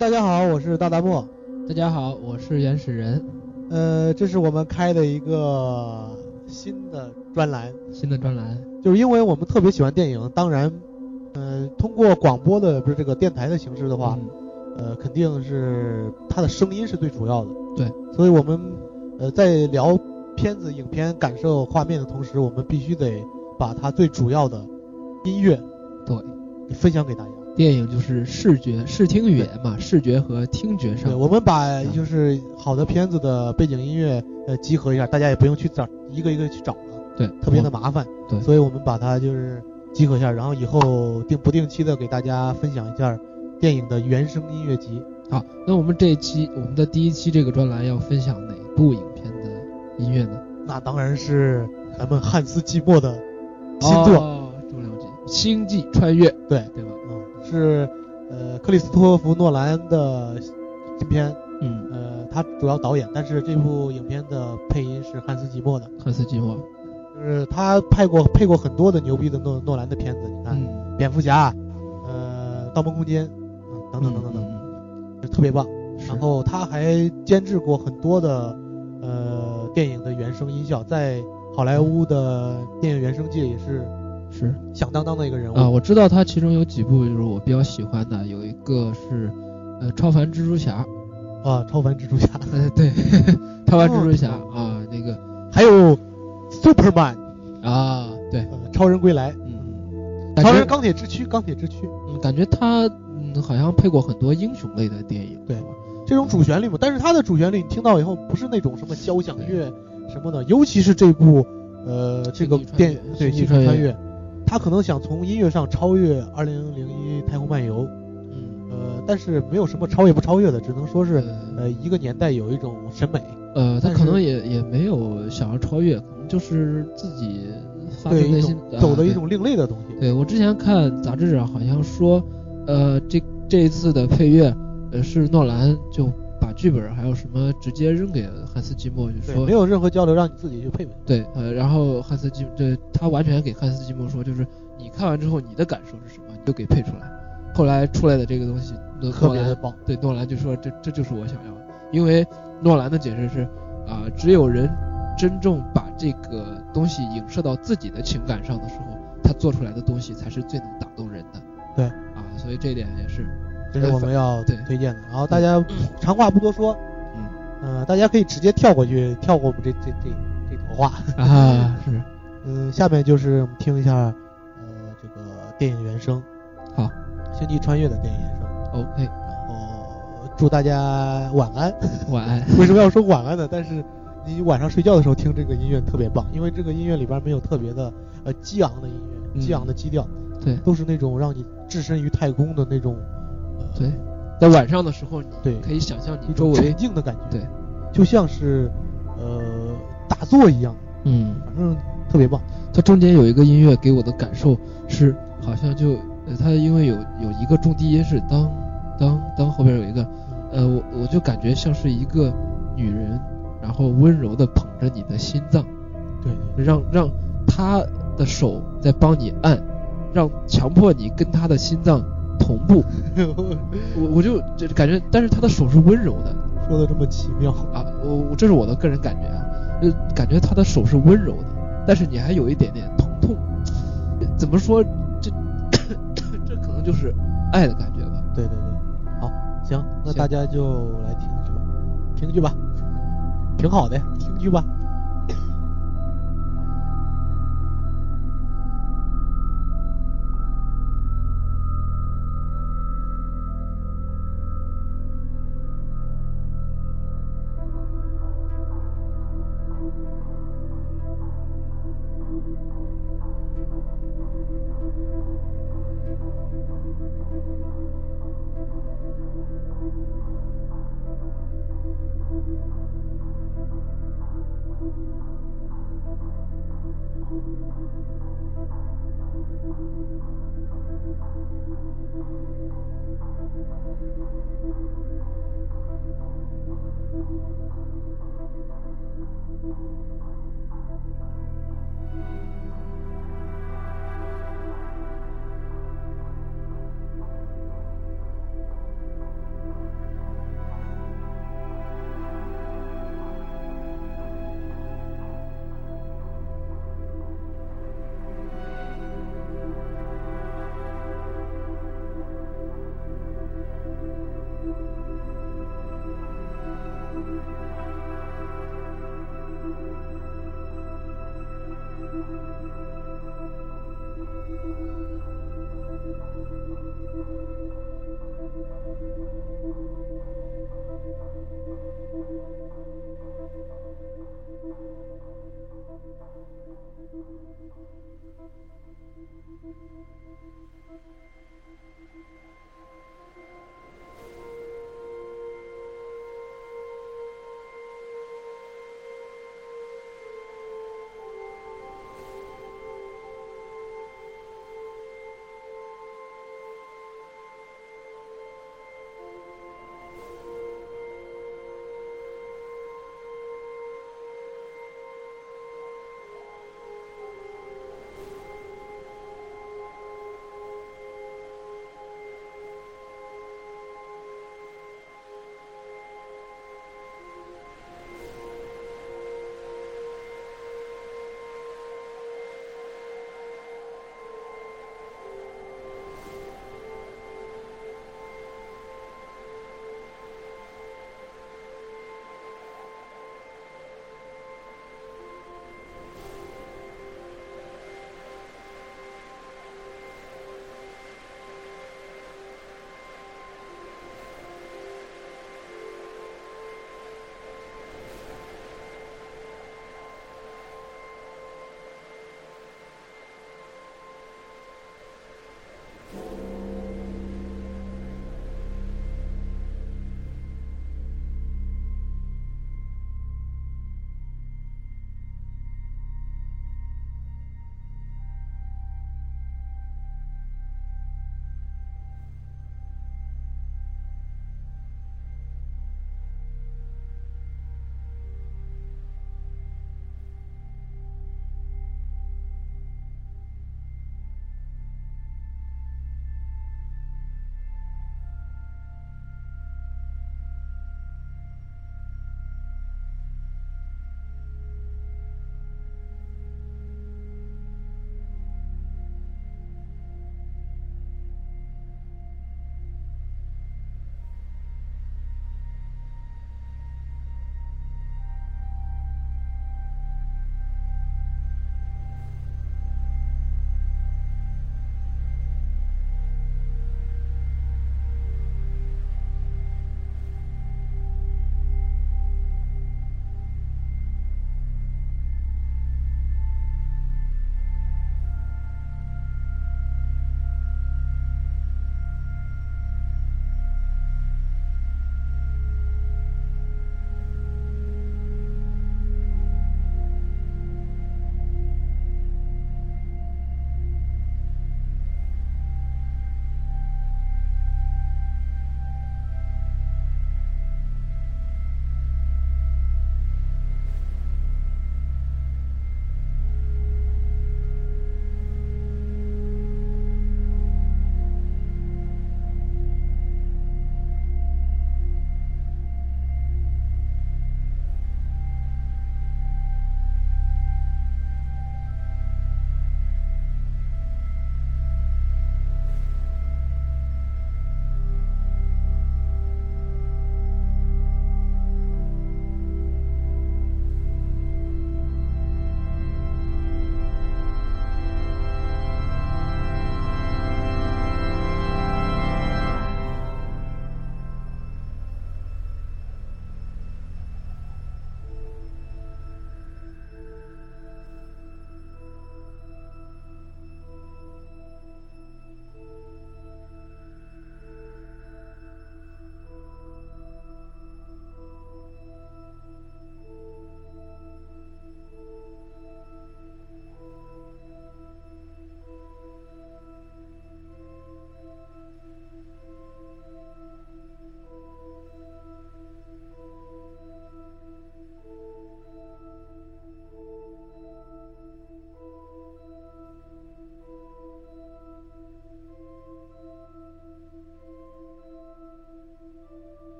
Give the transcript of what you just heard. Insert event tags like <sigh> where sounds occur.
哎，大家好，我是大大漠。大家好，我是原始人。呃，这是我们开的一个新的专栏，新的专栏，就是因为我们特别喜欢电影，当然，呃、通过广播的不是这个电台的形式的话，嗯呃，肯定是它的声音是最主要的。对，所以我们呃在聊片子、影片、感受画面的同时，我们必须得把它最主要的音乐对，分享给大家。电影就是视觉、视听语言嘛，视觉和听觉上对，。我们把就是好的片子的背景音乐呃集合一下，大家也不用去找一个一个去找了，对，特别的麻烦。对所以我们把它就是集合一下，然后以后定不定期的给大家分享一下电影的原声音乐集。好，那我们这一期我们的第一期这个专栏要分享哪部影片的音乐呢？那当然是咱们汉斯季默的新作，哦，重量级，《星际穿越》对，对吧？嗯，是呃克里斯托弗诺兰的新片，嗯，呃，他主要导演，但是这部影片的配音是汉斯季默的，汉斯季默。就是他拍过配过很多的牛逼的诺诺兰的片子，你看。嗯，蝙蝠侠，呃，盗梦空间，嗯，等等等等等，嗯，是特别棒。然后他还监制过很多的呃电影的原声音效，在好莱坞的电影原声界也是是。响当当的一个人物。啊，我知道他其中有几部就是我比较喜欢的，有一个是呃超凡蜘蛛侠，啊，超凡蜘蛛侠，呃对，<laughs> 超凡蜘蛛侠哦。啊那个还有 Superman，啊对，呃，超人归来，嗯，超人钢铁之躯，钢铁之躯，嗯感觉他嗯好像配过很多英雄类的电影，对这种主旋律嘛。但是他的主旋律你听到以后，不是那种什么交响乐什么的，尤其是这部呃这个电越对星际星际穿越穿越，他可能想从音乐上超越《二零零一太空漫游》。嗯呃，但是没有什么超越不超越的，只能说是呃呃一个年代有一种审美，呃他可能也也没有想要超越，可能就是自己发自内心走的啊一种另类的东西。对我之前看杂志上好像说，呃，这这一次的配乐，呃，是诺兰就把剧本还有什么直接扔给了汉斯季默，就对，说没有任何交流，让你自己去配文。对，呃，然后汉斯季对他完全给汉斯季默说，就是你看完之后你的感受是什么，你就给配出来。后来出来的这个东西，诺诺兰特别的棒。对诺兰就说这这就是我想要的，因为诺兰的解释是，啊、只有人真正把这个东西影射到自己的情感上的时候，他做出来的东西才是最能打动人的。对啊，所以这一点也是，这是我们要对推荐的。然后大家长话不多说，嗯呃，大家可以直接跳过去，跳过我们这这这这坨话。啊 <laughs> 是嗯，下面就是我们听一下，呃，这个电影原声，好《星际穿越》的电影原声。，OK，然后祝大家晚安。<laughs> 晚安。<laughs> 为什么要说晚安呢？但是你晚上睡觉的时候听这个音乐特别棒，因为这个音乐里边没有特别的呃激昂的音乐，嗯激昂的基调，对都是那种让你置身于太空的那种，呃、对，在晚上的时候，你对。可以想象你周围沉静的感觉，对，就像是呃打坐一样，嗯，反正特别棒。它中间有一个音乐给我的感受是，好像就呃，它因为有有一个重低音是当当当，后边有一个，呃，我我就感觉像是一个女人，然后温柔的捧着你的心脏，对对。让让她的手在帮你按，让强迫你跟她的心脏同步。<laughs> 我我就就感觉，但是他的手是温柔的说的这么奇妙，啊，我我这是我的个人感觉啊，就感觉他的手是温柔的，但是你还有一点点疼痛。怎么说？这这可能就是爱的感觉吧。对对对，好，行，那大家就来听去吧，听去吧，挺好的，听去吧。